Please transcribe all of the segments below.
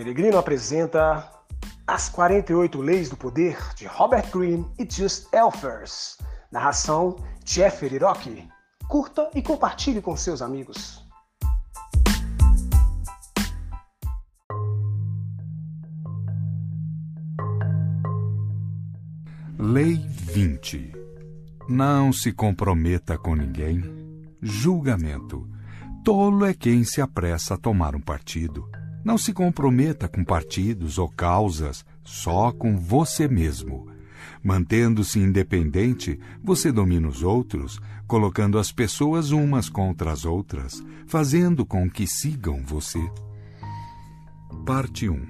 Peregrino apresenta As 48 Leis do Poder de Robert Greene e Just Elfers. Narração Jeffrey Rock. Curta e compartilhe com seus amigos. Lei 20. Não se comprometa com ninguém. Julgamento. Tolo é quem se apressa a tomar um partido. Não se comprometa com partidos ou causas, só com você mesmo. Mantendo-se independente, você domina os outros, colocando as pessoas umas contra as outras, fazendo com que sigam você. Parte 1.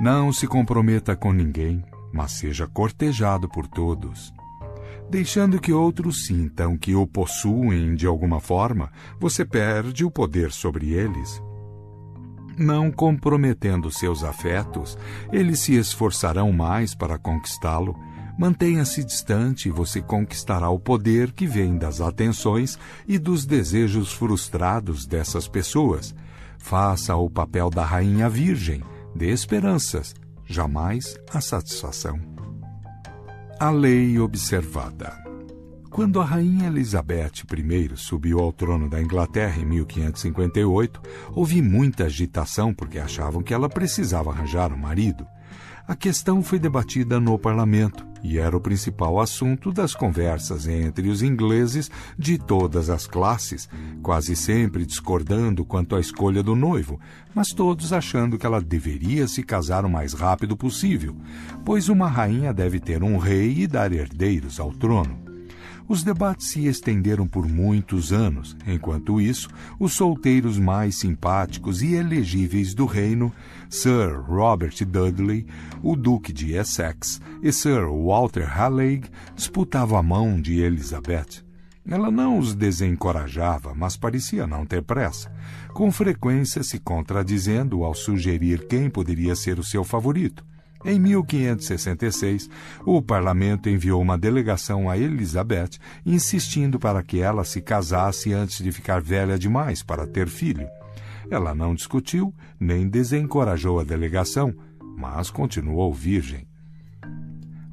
Não se comprometa com ninguém, mas seja cortejado por todos. Deixando que outros sintam que o possuem de alguma forma, você perde o poder sobre eles. Não comprometendo seus afetos, eles se esforçarão mais para conquistá-lo. Mantenha-se distante e você conquistará o poder que vem das atenções e dos desejos frustrados dessas pessoas. Faça o papel da rainha virgem, dê esperanças, jamais a satisfação. A lei observada. Quando a rainha Elizabeth I subiu ao trono da Inglaterra em 1558, houve muita agitação porque achavam que ela precisava arranjar um marido. A questão foi debatida no parlamento e era o principal assunto das conversas entre os ingleses de todas as classes, quase sempre discordando quanto à escolha do noivo, mas todos achando que ela deveria se casar o mais rápido possível, pois uma rainha deve ter um rei e dar herdeiros ao trono. Os debates se estenderam por muitos anos. Enquanto isso, os solteiros mais simpáticos e elegíveis do reino, Sir Robert Dudley, o Duque de Essex e Sir Walter Raleigh, disputavam a mão de Elizabeth. Ela não os desencorajava, mas parecia não ter pressa, com frequência se contradizendo ao sugerir quem poderia ser o seu favorito. Em 1566, o parlamento enviou uma delegação a Elizabeth, insistindo para que ela se casasse antes de ficar velha demais para ter filho. Ela não discutiu nem desencorajou a delegação, mas continuou virgem.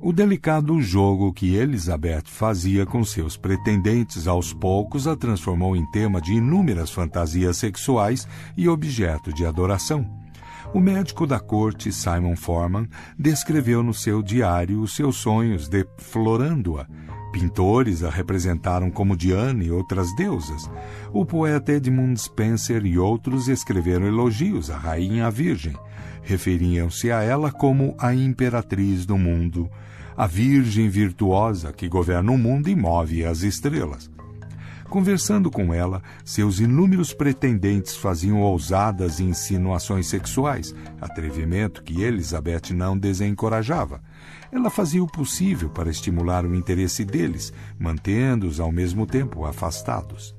O delicado jogo que Elizabeth fazia com seus pretendentes aos poucos a transformou em tema de inúmeras fantasias sexuais e objeto de adoração. O médico da corte, Simon Forman, descreveu no seu diário os seus sonhos de Florândoa. Pintores a representaram como Diana e outras deusas. O poeta Edmund Spencer e outros escreveram elogios à Rainha Virgem. Referiam-se a ela como a imperatriz do mundo, a Virgem virtuosa que governa o mundo e move as estrelas. Conversando com ela, seus inúmeros pretendentes faziam ousadas insinuações sexuais, atrevimento que Elizabeth não desencorajava. Ela fazia o possível para estimular o interesse deles, mantendo-os ao mesmo tempo afastados.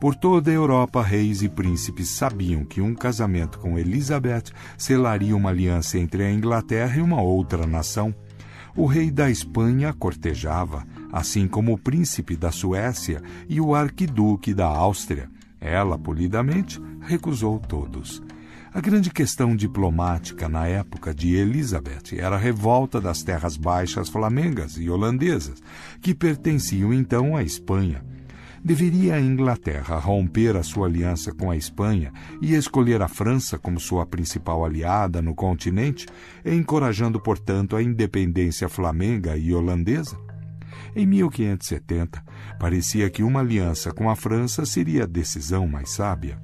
Por toda a Europa, reis e príncipes sabiam que um casamento com Elizabeth selaria uma aliança entre a Inglaterra e uma outra nação. O rei da Espanha cortejava, assim como o príncipe da Suécia e o arquiduque da Áustria. Ela, polidamente, recusou todos. A grande questão diplomática na época de Elizabeth era a revolta das terras baixas flamengas e holandesas, que pertenciam então à Espanha. Deveria a Inglaterra romper a sua aliança com a Espanha e escolher a França como sua principal aliada no continente, encorajando, portanto, a independência flamenga e holandesa? Em 1570, parecia que uma aliança com a França seria a decisão mais sábia.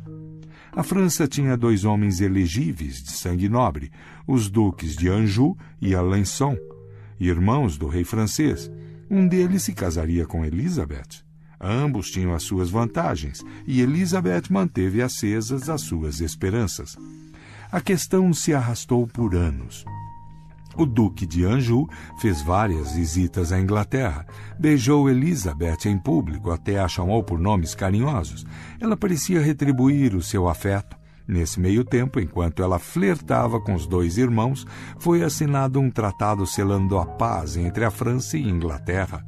A França tinha dois homens elegíveis de sangue nobre, os duques de Anjou e Alençon, irmãos do rei francês. Um deles se casaria com Elizabeth. Ambos tinham as suas vantagens, e Elizabeth manteve acesas as suas esperanças. A questão se arrastou por anos. O Duque de Anjou fez várias visitas à Inglaterra. Beijou Elizabeth em público, até a chamou por nomes carinhosos. Ela parecia retribuir o seu afeto. Nesse meio tempo, enquanto ela flertava com os dois irmãos, foi assinado um tratado selando a paz entre a França e a Inglaterra.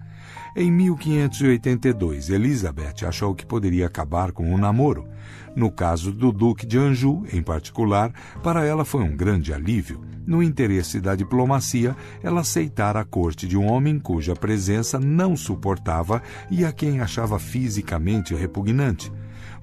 Em 1582, Elizabeth achou que poderia acabar com o namoro. No caso do Duque de Anjou, em particular, para ela foi um grande alívio. No interesse da diplomacia, ela aceitara a corte de um homem cuja presença não suportava e a quem achava fisicamente repugnante.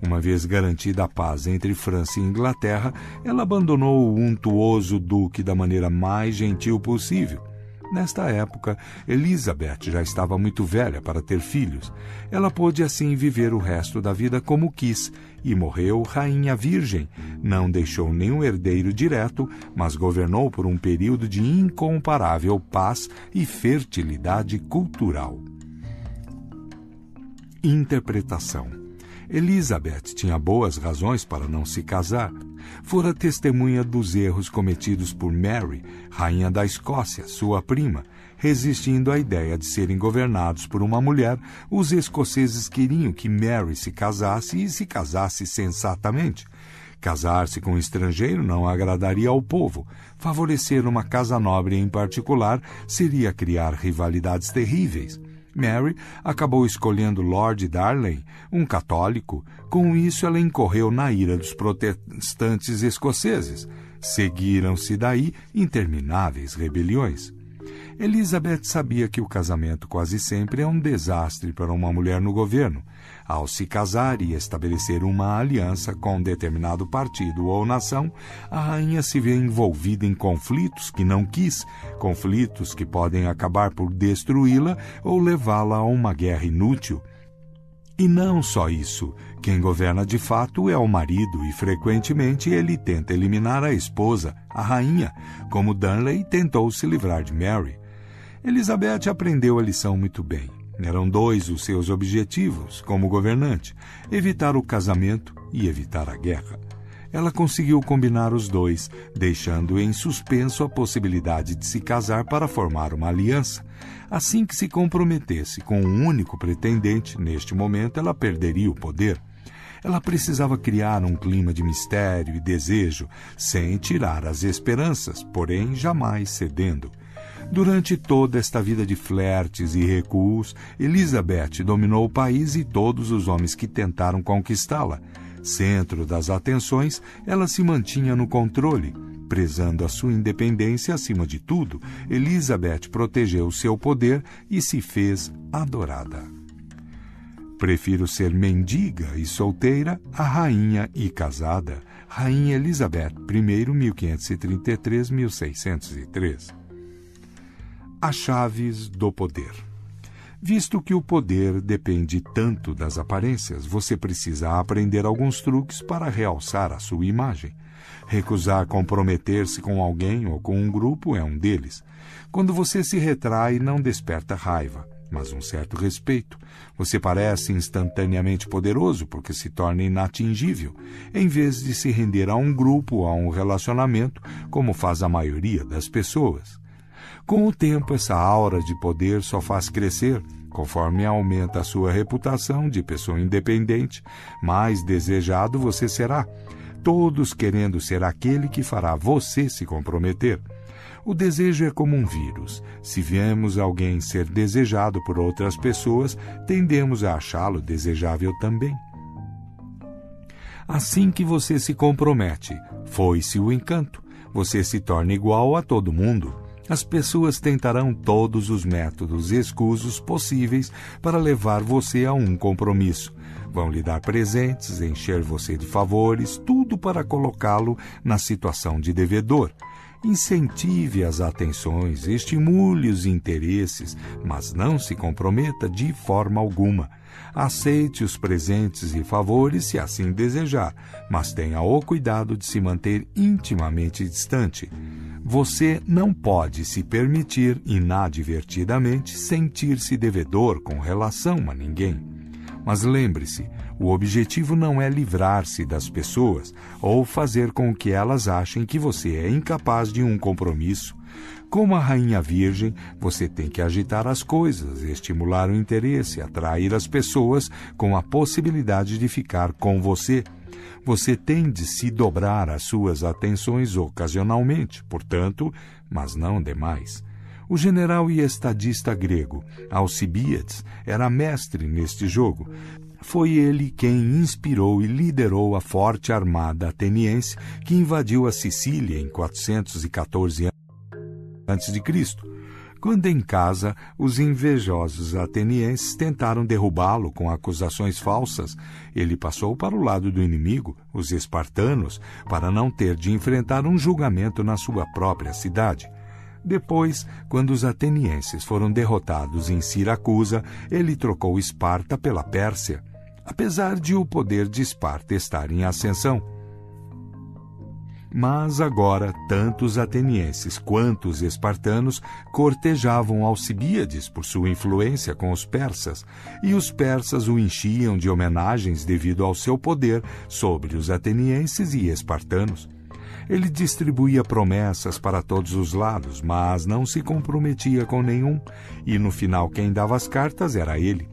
Uma vez garantida a paz entre França e Inglaterra, ela abandonou o untuoso duque da maneira mais gentil possível. Nesta época, Elizabeth já estava muito velha para ter filhos. Ela pôde assim viver o resto da vida como quis e morreu rainha virgem. Não deixou nenhum herdeiro direto, mas governou por um período de incomparável paz e fertilidade cultural. Interpretação Elizabeth tinha boas razões para não se casar. Fora testemunha dos erros cometidos por Mary, rainha da Escócia, sua prima. Resistindo à ideia de serem governados por uma mulher, os escoceses queriam que Mary se casasse e se casasse sensatamente. Casar-se com um estrangeiro não agradaria ao povo. Favorecer uma casa nobre em particular seria criar rivalidades terríveis. Mary acabou escolhendo Lord Darley, um católico. Com isso, ela incorreu na ira dos protestantes escoceses. Seguiram-se daí intermináveis rebeliões. Elizabeth sabia que o casamento quase sempre é um desastre para uma mulher no governo. Ao se casar e estabelecer uma aliança com determinado partido ou nação, a rainha se vê envolvida em conflitos que não quis, conflitos que podem acabar por destruí-la ou levá-la a uma guerra inútil. E não só isso, quem governa de fato é o marido e frequentemente ele tenta eliminar a esposa, a rainha, como Darnley tentou se livrar de Mary. Elizabeth aprendeu a lição muito bem. Eram dois os seus objetivos como governante: evitar o casamento e evitar a guerra. Ela conseguiu combinar os dois, deixando em suspenso a possibilidade de se casar para formar uma aliança. Assim que se comprometesse com um único pretendente, neste momento ela perderia o poder. Ela precisava criar um clima de mistério e desejo, sem tirar as esperanças, porém jamais cedendo. Durante toda esta vida de flertes e recuos, Elizabeth dominou o país e todos os homens que tentaram conquistá-la. Centro das atenções, ela se mantinha no controle. Prezando a sua independência acima de tudo, Elizabeth protegeu seu poder e se fez adorada. Prefiro ser mendiga e solteira a rainha e casada. Rainha Elizabeth I, 1533-1603 as chaves do poder. Visto que o poder depende tanto das aparências, você precisa aprender alguns truques para realçar a sua imagem. Recusar comprometer-se com alguém ou com um grupo é um deles. Quando você se retrai, não desperta raiva, mas um certo respeito. Você parece instantaneamente poderoso porque se torna inatingível, em vez de se render a um grupo ou a um relacionamento, como faz a maioria das pessoas. Com o tempo, essa aura de poder só faz crescer. Conforme aumenta a sua reputação de pessoa independente, mais desejado você será. Todos querendo ser aquele que fará você se comprometer. O desejo é como um vírus. Se vemos alguém ser desejado por outras pessoas, tendemos a achá-lo desejável também. Assim que você se compromete, foi-se o encanto. Você se torna igual a todo mundo as pessoas tentarão todos os métodos escusos possíveis para levar você a um compromisso. Vão lhe dar presentes, encher você de favores, tudo para colocá-lo na situação de devedor. Incentive as atenções, estimule os interesses, mas não se comprometa de forma alguma. Aceite os presentes e favores se assim desejar, mas tenha o cuidado de se manter intimamente distante. Você não pode se permitir inadvertidamente sentir-se devedor com relação a ninguém. Mas lembre-se, o objetivo não é livrar-se das pessoas ou fazer com que elas achem que você é incapaz de um compromisso. Como a rainha virgem, você tem que agitar as coisas, estimular o interesse, atrair as pessoas com a possibilidade de ficar com você você tem de se dobrar às suas atenções ocasionalmente, portanto, mas não demais. O general e estadista grego Alcibiades era mestre neste jogo. Foi ele quem inspirou e liderou a forte armada ateniense que invadiu a Sicília em 414 a.C. Quando em casa, os invejosos atenienses tentaram derrubá-lo com acusações falsas, ele passou para o lado do inimigo, os espartanos, para não ter de enfrentar um julgamento na sua própria cidade. Depois, quando os atenienses foram derrotados em Siracusa, ele trocou Esparta pela Pérsia, apesar de o poder de Esparta estar em ascensão. Mas agora, tanto os atenienses quanto os espartanos cortejavam Alcibíades por sua influência com os persas, e os persas o enchiam de homenagens devido ao seu poder sobre os atenienses e espartanos. Ele distribuía promessas para todos os lados, mas não se comprometia com nenhum, e no final quem dava as cartas era ele.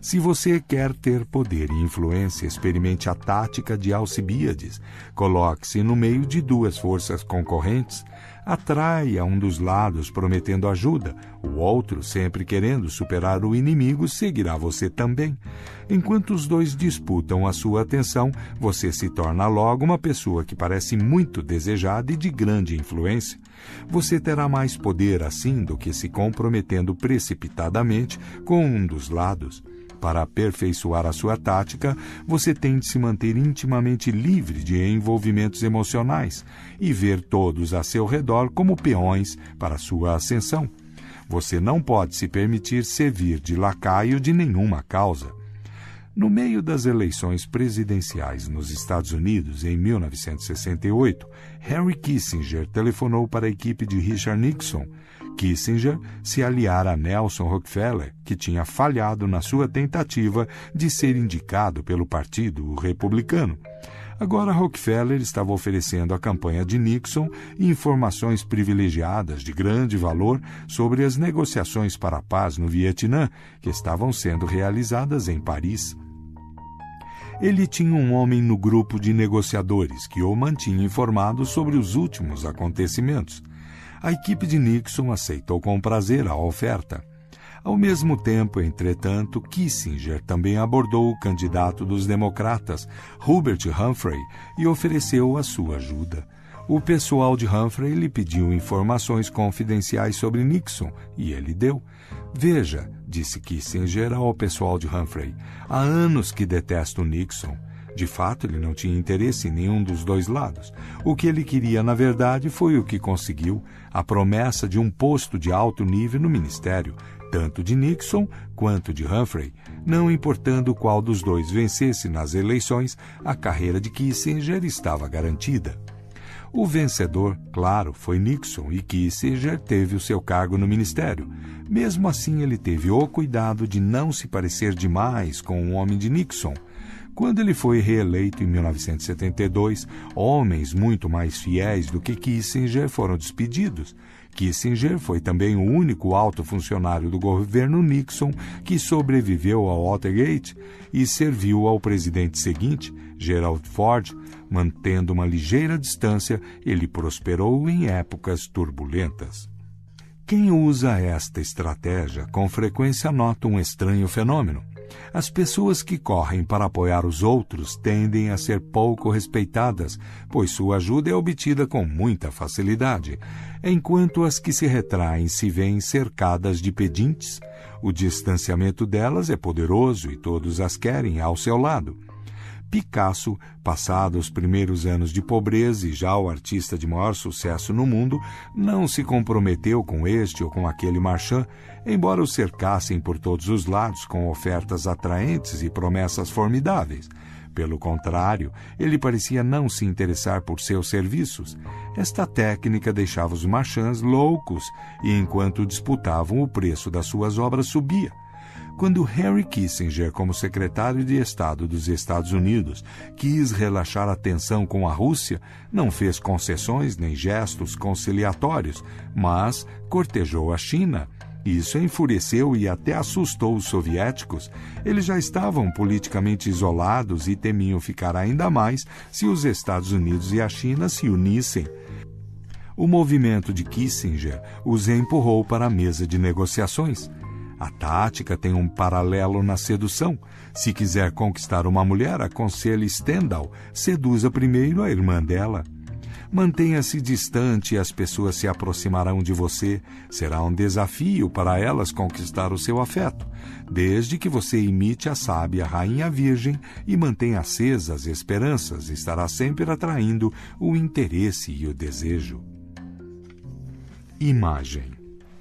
Se você quer ter poder e influência, experimente a tática de Alcibíades. Coloque-se no meio de duas forças concorrentes. Atraia um dos lados prometendo ajuda, o outro, sempre querendo superar o inimigo, seguirá você também. Enquanto os dois disputam a sua atenção, você se torna logo uma pessoa que parece muito desejada e de grande influência. Você terá mais poder assim do que se comprometendo precipitadamente com um dos lados. Para aperfeiçoar a sua tática, você tem de se manter intimamente livre de envolvimentos emocionais e ver todos a seu redor como peões para sua ascensão. Você não pode se permitir servir de lacaio de nenhuma causa. No meio das eleições presidenciais nos Estados Unidos em 1968, Henry Kissinger telefonou para a equipe de Richard Nixon Kissinger se aliar a Nelson Rockefeller, que tinha falhado na sua tentativa de ser indicado pelo Partido Republicano. Agora Rockefeller estava oferecendo à campanha de Nixon informações privilegiadas de grande valor sobre as negociações para a paz no Vietnã, que estavam sendo realizadas em Paris. Ele tinha um homem no grupo de negociadores que o mantinha informado sobre os últimos acontecimentos a equipe de Nixon aceitou com prazer a oferta. Ao mesmo tempo, entretanto, Kissinger também abordou o candidato dos democratas, Hubert Humphrey, e ofereceu a sua ajuda. O pessoal de Humphrey lhe pediu informações confidenciais sobre Nixon e ele deu. Veja, disse Kissinger ao pessoal de Humphrey, há anos que detesto Nixon. De fato, ele não tinha interesse em nenhum dos dois lados. O que ele queria, na verdade, foi o que conseguiu: a promessa de um posto de alto nível no ministério, tanto de Nixon quanto de Humphrey. Não importando qual dos dois vencesse nas eleições, a carreira de Kissinger estava garantida. O vencedor, claro, foi Nixon e Kissinger teve o seu cargo no ministério. Mesmo assim, ele teve o cuidado de não se parecer demais com o homem de Nixon. Quando ele foi reeleito em 1972, homens muito mais fiéis do que Kissinger foram despedidos. Kissinger foi também o único alto funcionário do governo Nixon que sobreviveu ao Watergate e serviu ao presidente seguinte, Gerald Ford, mantendo uma ligeira distância, ele prosperou em épocas turbulentas. Quem usa esta estratégia com frequência nota um estranho fenômeno. As pessoas que correm para apoiar os outros tendem a ser pouco respeitadas, pois sua ajuda é obtida com muita facilidade, enquanto as que se retraem se veem cercadas de pedintes. O distanciamento delas é poderoso e todos as querem ao seu lado. Picasso, passado os primeiros anos de pobreza e já o artista de maior sucesso no mundo, não se comprometeu com este ou com aquele marchand, embora o cercassem por todos os lados com ofertas atraentes e promessas formidáveis. Pelo contrário, ele parecia não se interessar por seus serviços. Esta técnica deixava os marchands loucos e, enquanto disputavam, o preço das suas obras subia. Quando Henry Kissinger, como secretário de Estado dos Estados Unidos, quis relaxar a tensão com a Rússia, não fez concessões nem gestos conciliatórios, mas cortejou a China. Isso enfureceu e até assustou os soviéticos. Eles já estavam politicamente isolados e temiam ficar ainda mais se os Estados Unidos e a China se unissem. o movimento de Kissinger os empurrou para a mesa de negociações. A tática tem um paralelo na sedução. Se quiser conquistar uma mulher, aconselhe Stendhal, seduza primeiro a irmã dela. Mantenha-se distante e as pessoas se aproximarão de você. Será um desafio para elas conquistar o seu afeto, desde que você imite a sábia Rainha Virgem e mantenha acesas esperanças, estará sempre atraindo o interesse e o desejo. Imagem: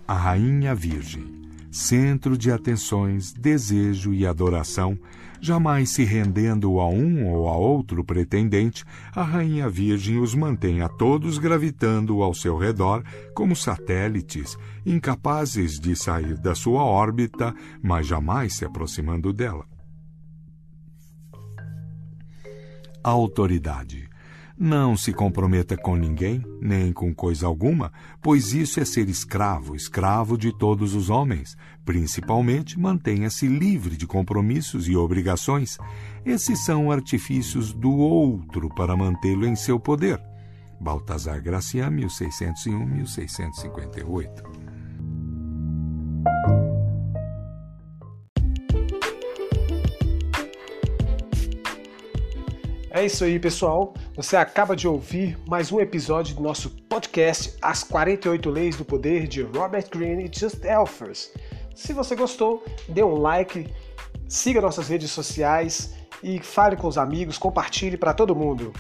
A Rainha Virgem centro de atenções, desejo e adoração, jamais se rendendo a um ou a outro pretendente, a Rainha Virgem os mantém a todos gravitando ao seu redor como satélites, incapazes de sair da sua órbita, mas jamais se aproximando dela. Autoridade. Não se comprometa com ninguém, nem com coisa alguma, pois isso é ser escravo, escravo de todos os homens. Principalmente, mantenha-se livre de compromissos e obrigações. Esses são artifícios do outro para mantê-lo em seu poder. Baltazar Gracian, 1601-1658 É isso aí, pessoal. Você acaba de ouvir mais um episódio do nosso podcast As 48 Leis do Poder de Robert Greene e Just Elfers. Se você gostou, dê um like, siga nossas redes sociais e fale com os amigos, compartilhe para todo mundo.